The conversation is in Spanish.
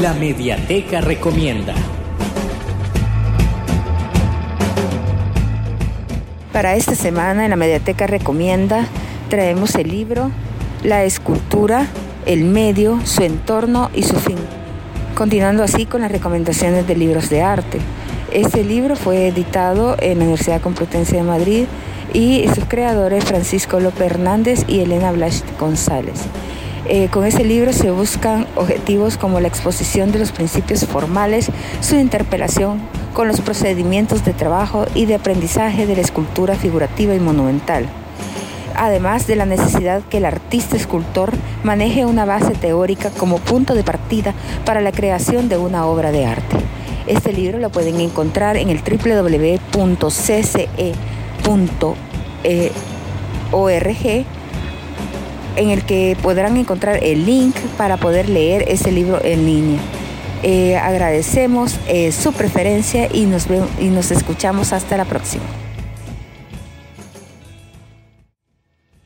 La Mediateca Recomienda. Para esta semana en la Mediateca Recomienda traemos el libro La escultura, el medio, su entorno y su fin. Continuando así con las recomendaciones de libros de arte. Este libro fue editado en la Universidad Complutense de Madrid y sus creadores Francisco López Hernández y Elena Blas González. Eh, con ese libro se buscan objetivos como la exposición de los principios formales, su interpelación con los procedimientos de trabajo y de aprendizaje de la escultura figurativa y monumental. Además de la necesidad que el artista escultor maneje una base teórica como punto de partida para la creación de una obra de arte. Este libro lo pueden encontrar en el www.cce.org en el que podrán encontrar el link para poder leer ese libro en línea. Eh, agradecemos eh, su preferencia y nos, y nos escuchamos hasta la próxima.